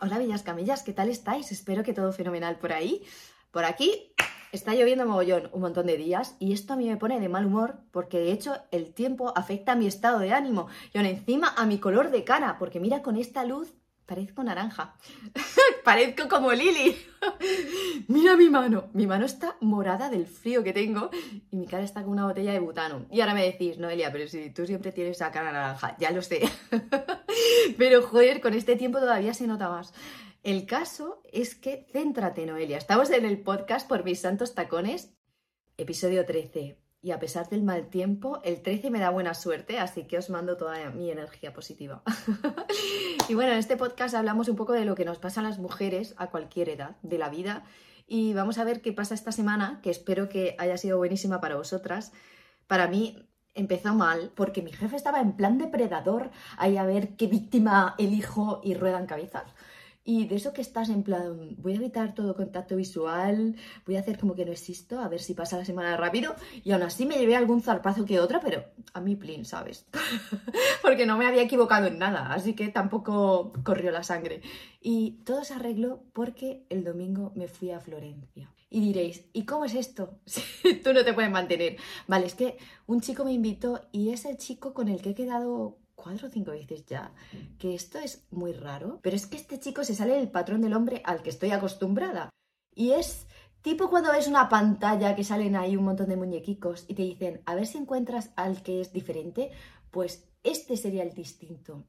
Hola, bellas camillas, ¿qué tal estáis? Espero que todo fenomenal por ahí. Por aquí está lloviendo mogollón un montón de días y esto a mí me pone de mal humor porque de hecho el tiempo afecta a mi estado de ánimo y aún encima a mi color de cara porque mira con esta luz parezco naranja. Parezco como Lili. Mira mi mano. Mi mano está morada del frío que tengo y mi cara está con una botella de butano. Y ahora me decís, Noelia, pero si tú siempre tienes la cara naranja, ya lo sé. pero joder, con este tiempo todavía se nota más. El caso es que, céntrate, Noelia. Estamos en el podcast por mis santos tacones, episodio 13 y a pesar del mal tiempo, el 13 me da buena suerte, así que os mando toda mi energía positiva. y bueno, en este podcast hablamos un poco de lo que nos pasa a las mujeres a cualquier edad de la vida y vamos a ver qué pasa esta semana, que espero que haya sido buenísima para vosotras. Para mí empezó mal porque mi jefe estaba en plan depredador, ahí a ver qué víctima elijo y ruedan cabezas. Y de eso que estás en plan, voy a evitar todo contacto visual, voy a hacer como que no existo, a ver si pasa la semana rápido. Y aún así me llevé algún zarpazo que otro, pero a mí plin, ¿sabes? Porque no me había equivocado en nada, así que tampoco corrió la sangre. Y todo se arregló porque el domingo me fui a Florencia. Y diréis, ¿y cómo es esto? Si tú no te puedes mantener. Vale, es que un chico me invitó y es el chico con el que he quedado cuatro o cinco veces ya, que esto es muy raro, pero es que este chico se sale del patrón del hombre al que estoy acostumbrada. Y es tipo cuando ves una pantalla que salen ahí un montón de muñequicos y te dicen, a ver si encuentras al que es diferente, pues este sería el distinto.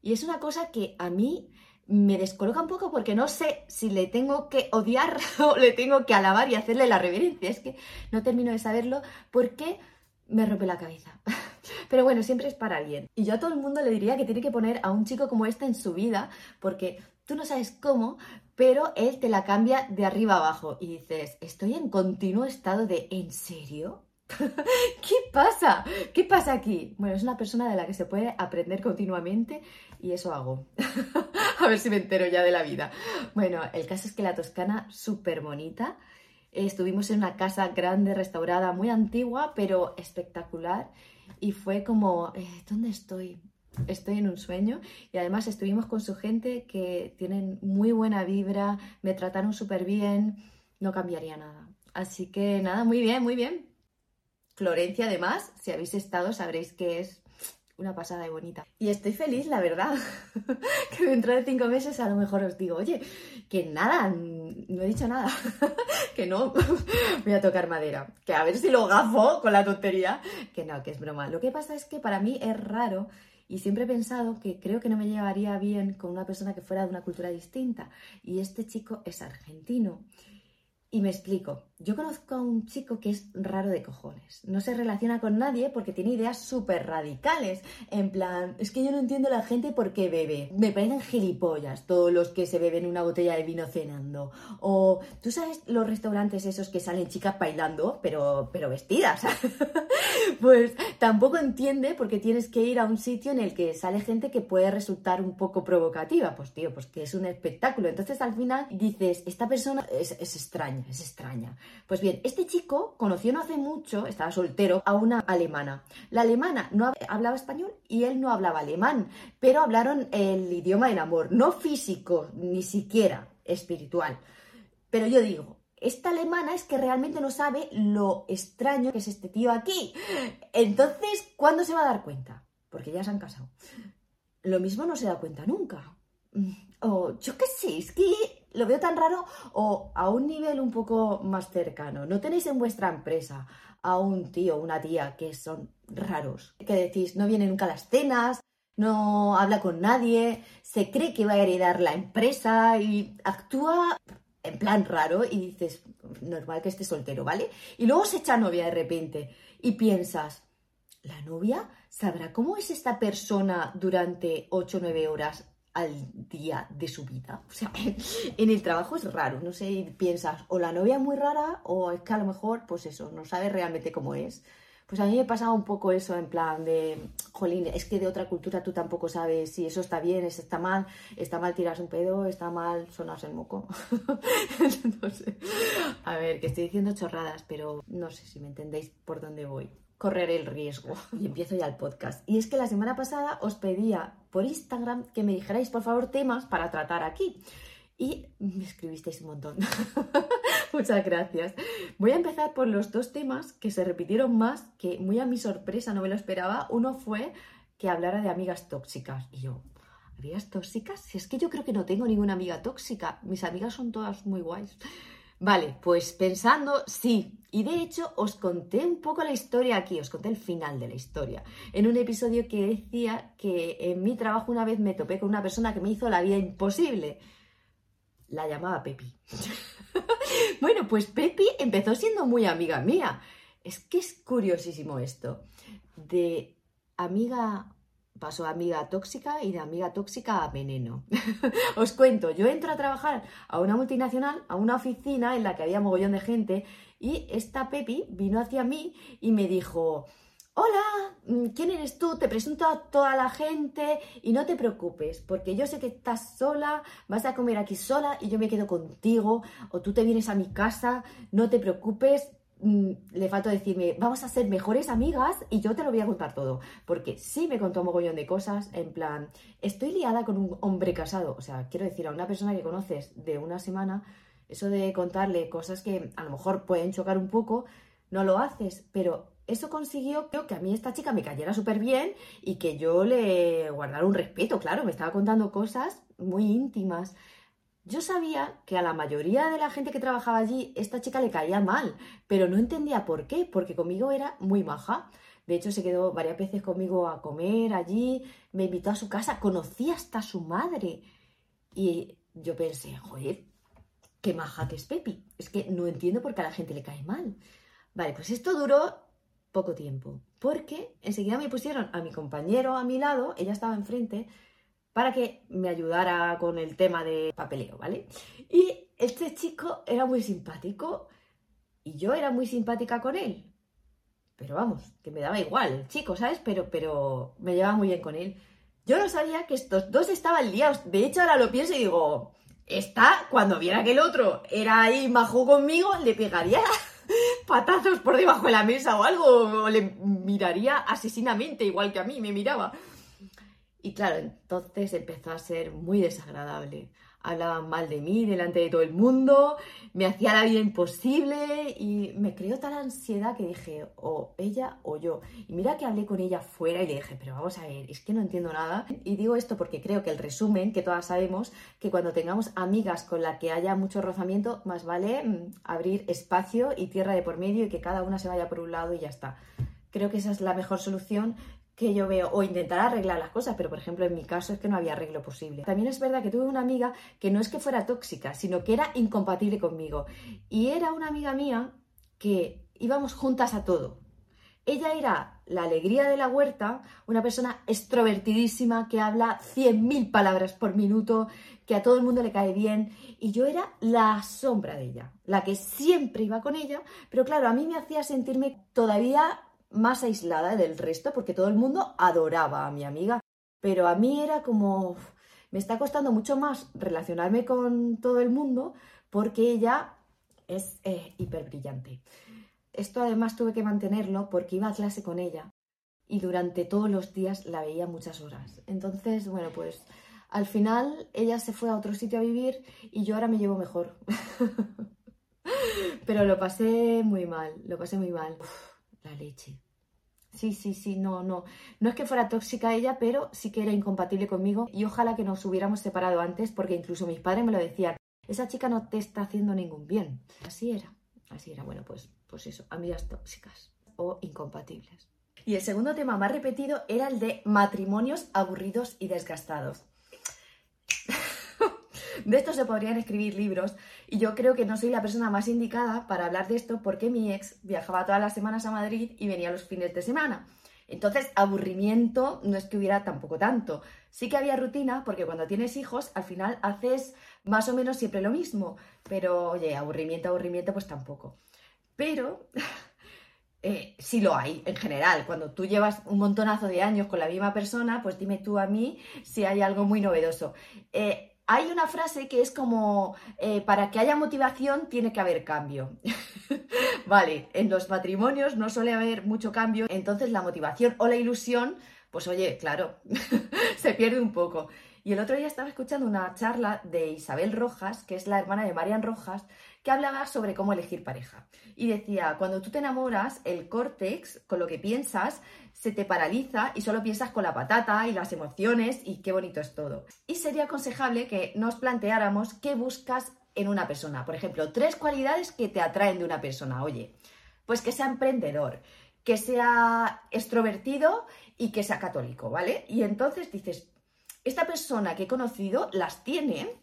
Y es una cosa que a mí me descoloca un poco porque no sé si le tengo que odiar o le tengo que alabar y hacerle la reverencia. Es que no termino de saberlo porque me rompe la cabeza. Pero bueno, siempre es para alguien. Y yo a todo el mundo le diría que tiene que poner a un chico como este en su vida, porque tú no sabes cómo, pero él te la cambia de arriba abajo. Y dices, estoy en continuo estado de ¿en serio? ¿Qué pasa? ¿Qué pasa aquí? Bueno, es una persona de la que se puede aprender continuamente y eso hago. a ver si me entero ya de la vida. Bueno, el caso es que la Toscana, súper bonita. Estuvimos en una casa grande, restaurada, muy antigua, pero espectacular y fue como, eh, ¿dónde estoy? Estoy en un sueño y además estuvimos con su gente que tienen muy buena vibra, me trataron súper bien, no cambiaría nada. Así que nada, muy bien, muy bien. Florencia además, si habéis estado sabréis que es una pasada y bonita. Y estoy feliz, la verdad, que dentro de cinco meses a lo mejor os digo, oye, que nada, no he dicho nada, que no, voy a tocar madera, que a ver si lo gafo con la tontería, que no, que es broma. Lo que pasa es que para mí es raro y siempre he pensado que creo que no me llevaría bien con una persona que fuera de una cultura distinta. Y este chico es argentino. Y me explico. Yo conozco a un chico que es raro de cojones. No se relaciona con nadie porque tiene ideas súper radicales. En plan, es que yo no entiendo a la gente por qué bebe. Me parecen gilipollas todos los que se beben una botella de vino cenando. O, ¿tú sabes los restaurantes esos que salen chicas bailando, pero, pero vestidas? pues tampoco entiende porque tienes que ir a un sitio en el que sale gente que puede resultar un poco provocativa. Pues tío, pues que es un espectáculo. Entonces al final dices, esta persona es, es extraña, es extraña. Pues bien, este chico conoció no hace mucho, estaba soltero, a una alemana. La alemana no hablaba español y él no hablaba alemán, pero hablaron el idioma del amor, no físico, ni siquiera espiritual. Pero yo digo, esta alemana es que realmente no sabe lo extraño que es este tío aquí. Entonces, ¿cuándo se va a dar cuenta? Porque ya se han casado. Lo mismo no se da cuenta nunca. O yo qué sé, es que lo veo tan raro o a un nivel un poco más cercano. ¿No tenéis en vuestra empresa a un tío o una tía que son raros? Que decís, no viene nunca a las cenas, no habla con nadie, se cree que va a heredar la empresa y actúa en plan raro y dices, normal que esté soltero, ¿vale? Y luego se echa novia de repente y piensas, ¿la novia sabrá cómo es esta persona durante 8 o 9 horas al día de su vida. O sea, en el trabajo es raro, no sé, piensas, o la novia es muy rara o es que a lo mejor, pues eso, no sabe realmente cómo es. Pues a mí me pasaba un poco eso, en plan de, jolín, es que de otra cultura tú tampoco sabes si eso está bien, eso está mal, está mal tiras un pedo, está mal sonas el moco. A ver, que estoy diciendo chorradas, pero no sé si me entendéis por dónde voy. Correr el riesgo. Y empiezo ya el podcast. Y es que la semana pasada os pedía por Instagram que me dijerais, por favor, temas para tratar aquí. Y me escribisteis un montón. Muchas gracias. Voy a empezar por los dos temas que se repitieron más, que muy a mi sorpresa no me lo esperaba. Uno fue que hablara de amigas tóxicas. Y yo, ¿amigas tóxicas? Si es que yo creo que no tengo ninguna amiga tóxica. Mis amigas son todas muy guays. Vale, pues pensando, sí. Y de hecho os conté un poco la historia aquí, os conté el final de la historia. En un episodio que decía que en mi trabajo una vez me topé con una persona que me hizo la vida imposible. La llamaba Pepi. bueno, pues Pepi empezó siendo muy amiga mía. Es que es curiosísimo esto. De amiga pasó a amiga tóxica y de amiga tóxica a veneno. Os cuento, yo entro a trabajar a una multinacional, a una oficina en la que había mogollón de gente y esta Pepi vino hacia mí y me dijo, hola, mm, ¿quién eres tú? Te presento a toda la gente y no te preocupes, porque yo sé que estás sola, vas a comer aquí sola y yo me quedo contigo, o tú te vienes a mi casa, no te preocupes. Mm, le faltó decirme, vamos a ser mejores amigas y yo te lo voy a contar todo, porque sí me contó un mogollón de cosas, en plan, estoy liada con un hombre casado, o sea, quiero decir, a una persona que conoces de una semana, eso de contarle cosas que a lo mejor pueden chocar un poco, no lo haces, pero eso consiguió que a mí esta chica me cayera súper bien y que yo le guardara un respeto, claro, me estaba contando cosas muy íntimas. Yo sabía que a la mayoría de la gente que trabajaba allí esta chica le caía mal, pero no entendía por qué, porque conmigo era muy maja. De hecho, se quedó varias veces conmigo a comer allí, me invitó a su casa, conocí hasta a su madre. Y yo pensé, joder, qué maja que es Pepi. Es que no entiendo por qué a la gente le cae mal. Vale, pues esto duró poco tiempo, porque enseguida me pusieron a mi compañero a mi lado, ella estaba enfrente, para que me ayudara con el tema de papeleo, ¿vale? Y este chico era muy simpático y yo era muy simpática con él. Pero vamos, que me daba igual chico, ¿sabes? Pero, pero me llevaba muy bien con él. Yo no sabía que estos dos estaban liados. De hecho, ahora lo pienso y digo, está, cuando viera que el otro era ahí majo conmigo, le pegaría patazos por debajo de la mesa o algo, o le miraría asesinamente, igual que a mí me miraba. Y claro, entonces empezó a ser muy desagradable. Hablaban mal de mí delante de todo el mundo, me hacía la vida imposible y me creó tal ansiedad que dije, o ella o yo. Y mira que hablé con ella fuera y le dije, pero vamos a ver, es que no entiendo nada. Y digo esto porque creo que el resumen, que todas sabemos, que cuando tengamos amigas con las que haya mucho rozamiento, más vale mm, abrir espacio y tierra de por medio y que cada una se vaya por un lado y ya está. Creo que esa es la mejor solución que yo veo o intentar arreglar las cosas, pero por ejemplo en mi caso es que no había arreglo posible. También es verdad que tuve una amiga que no es que fuera tóxica, sino que era incompatible conmigo. Y era una amiga mía que íbamos juntas a todo. Ella era la alegría de la huerta, una persona extrovertidísima que habla 100.000 palabras por minuto, que a todo el mundo le cae bien, y yo era la sombra de ella, la que siempre iba con ella, pero claro, a mí me hacía sentirme todavía más aislada del resto porque todo el mundo adoraba a mi amiga, pero a mí era como, me está costando mucho más relacionarme con todo el mundo porque ella es eh, hiper brillante. Esto además tuve que mantenerlo porque iba a clase con ella y durante todos los días la veía muchas horas. Entonces, bueno, pues al final ella se fue a otro sitio a vivir y yo ahora me llevo mejor. Pero lo pasé muy mal, lo pasé muy mal leche. Sí, sí, sí, no, no. No es que fuera tóxica ella, pero sí que era incompatible conmigo y ojalá que nos hubiéramos separado antes porque incluso mis padres me lo decían. Esa chica no te está haciendo ningún bien. Así era, así era. Bueno, pues, pues eso, amigas tóxicas o incompatibles. Y el segundo tema más repetido era el de matrimonios aburridos y desgastados. De esto se podrían escribir libros y yo creo que no soy la persona más indicada para hablar de esto porque mi ex viajaba todas las semanas a Madrid y venía los fines de semana. Entonces, aburrimiento no es que hubiera tampoco tanto. Sí que había rutina, porque cuando tienes hijos, al final haces más o menos siempre lo mismo. Pero, oye, aburrimiento, aburrimiento, pues tampoco. Pero Eh, sí lo hay, en general. Cuando tú llevas un montonazo de años con la misma persona, pues dime tú a mí si hay algo muy novedoso. Eh, hay una frase que es como, eh, para que haya motivación tiene que haber cambio. vale, en los matrimonios no suele haber mucho cambio, entonces la motivación o la ilusión, pues oye, claro, se pierde un poco. Y el otro día estaba escuchando una charla de Isabel Rojas, que es la hermana de Marian Rojas, que hablaba sobre cómo elegir pareja. Y decía, cuando tú te enamoras, el córtex, con lo que piensas, se te paraliza y solo piensas con la patata y las emociones y qué bonito es todo. Y sería aconsejable que nos planteáramos qué buscas en una persona. Por ejemplo, tres cualidades que te atraen de una persona. Oye, pues que sea emprendedor, que sea extrovertido y que sea católico, ¿vale? Y entonces dices, esta persona que he conocido las tiene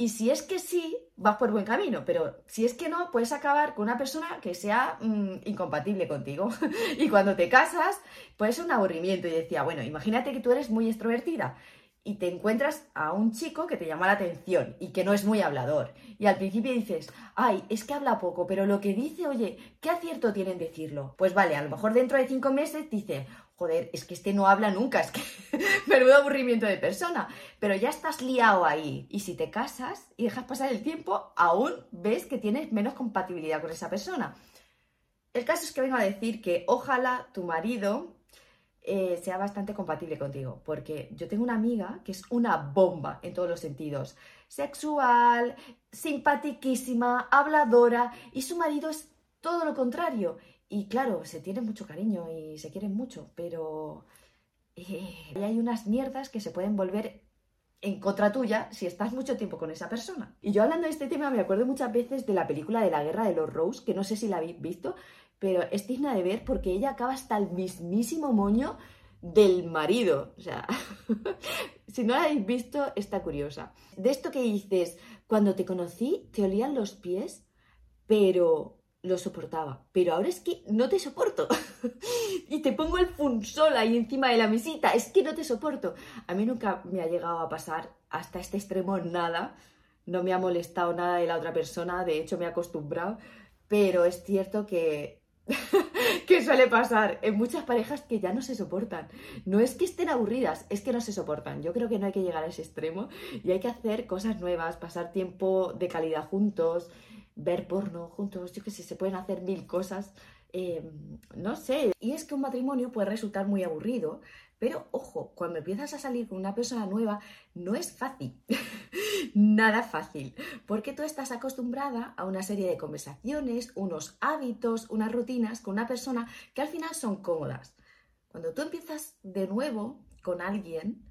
y si es que sí, vas por buen camino, pero si es que no, puedes acabar con una persona que sea mm, incompatible contigo. y cuando te casas, puede ser un aburrimiento. Y decía, bueno, imagínate que tú eres muy extrovertida y te encuentras a un chico que te llama la atención y que no es muy hablador. Y al principio dices, ay, es que habla poco, pero lo que dice, oye, ¿qué acierto tiene en decirlo? Pues vale, a lo mejor dentro de cinco meses dice, joder, es que este no habla nunca, es que menudo aburrimiento de persona, pero ya estás liado ahí. Y si te casas y dejas pasar el tiempo, aún ves que tienes menos compatibilidad con esa persona. El caso es que vengo a decir que ojalá tu marido eh, sea bastante compatible contigo, porque yo tengo una amiga que es una bomba en todos los sentidos. Sexual, simpatiquísima, habladora, y su marido es todo lo contrario. Y claro, se tienen mucho cariño y se quieren mucho, pero eh, hay unas mierdas que se pueden volver en contra tuya si estás mucho tiempo con esa persona. Y yo hablando de este tema me acuerdo muchas veces de la película de la guerra de los Rose, que no sé si la habéis visto, pero es digna de ver porque ella acaba hasta el mismísimo moño del marido. O sea, si no la habéis visto, está curiosa. De esto que dices, cuando te conocí, te olían los pies, pero lo soportaba, pero ahora es que no te soporto. y te pongo el funsol ahí encima de la mesita, es que no te soporto. A mí nunca me ha llegado a pasar hasta este extremo nada, no me ha molestado nada de la otra persona, de hecho me he acostumbrado, pero es cierto que que suele pasar en muchas parejas que ya no se soportan. No es que estén aburridas, es que no se soportan. Yo creo que no hay que llegar a ese extremo y hay que hacer cosas nuevas, pasar tiempo de calidad juntos, ver porno juntos, yo que sé, se pueden hacer mil cosas, em, no sé. Y es que un matrimonio puede resultar muy aburrido, pero ojo, cuando empiezas a salir con una persona nueva, no es fácil, nada fácil, porque tú estás acostumbrada a una serie de conversaciones, unos hábitos, unas rutinas con una persona que al final son cómodas. Cuando tú empiezas de nuevo con alguien,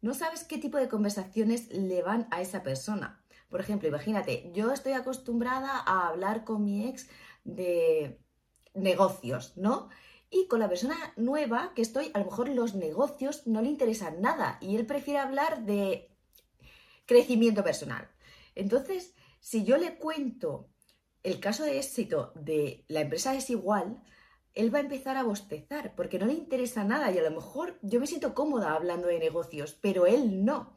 no sabes qué tipo de conversaciones le van a esa persona. Por ejemplo, imagínate, yo estoy acostumbrada a hablar con mi ex de negocios, ¿no? Y con la persona nueva que estoy, a lo mejor los negocios no le interesan nada y él prefiere hablar de crecimiento personal. Entonces, si yo le cuento el caso de éxito de la empresa es igual, él va a empezar a bostezar porque no le interesa nada y a lo mejor yo me siento cómoda hablando de negocios, pero él no.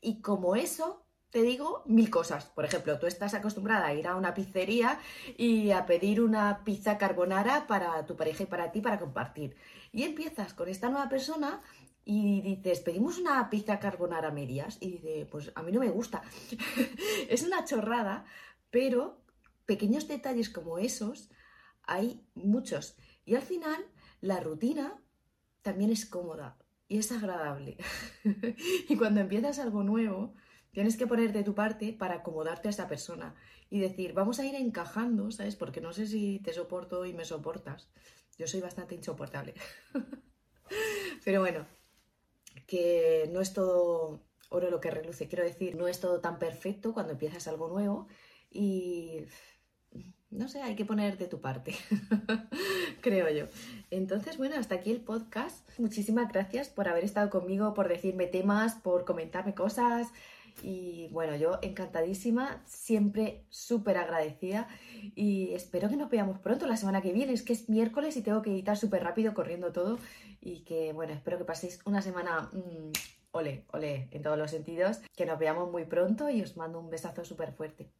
Y como eso, te digo mil cosas. Por ejemplo, tú estás acostumbrada a ir a una pizzería y a pedir una pizza carbonara para tu pareja y para ti para compartir. Y empiezas con esta nueva persona y dices, pedimos una pizza carbonara medias. Y dice, pues a mí no me gusta. es una chorrada, pero pequeños detalles como esos hay muchos. Y al final, la rutina también es cómoda y es agradable. y cuando empiezas algo nuevo, Tienes que poner de tu parte para acomodarte a esa persona y decir, vamos a ir encajando, ¿sabes? Porque no sé si te soporto y me soportas. Yo soy bastante insoportable. Pero bueno, que no es todo oro lo que reluce. Quiero decir, no es todo tan perfecto cuando empiezas algo nuevo y no sé, hay que poner de tu parte, creo yo. Entonces, bueno, hasta aquí el podcast. Muchísimas gracias por haber estado conmigo, por decirme temas, por comentarme cosas. Y bueno, yo encantadísima, siempre súper agradecida y espero que nos veamos pronto la semana que viene. Es que es miércoles y tengo que editar súper rápido corriendo todo y que bueno, espero que paséis una semana mmm, ole, ole en todos los sentidos, que nos veamos muy pronto y os mando un besazo súper fuerte.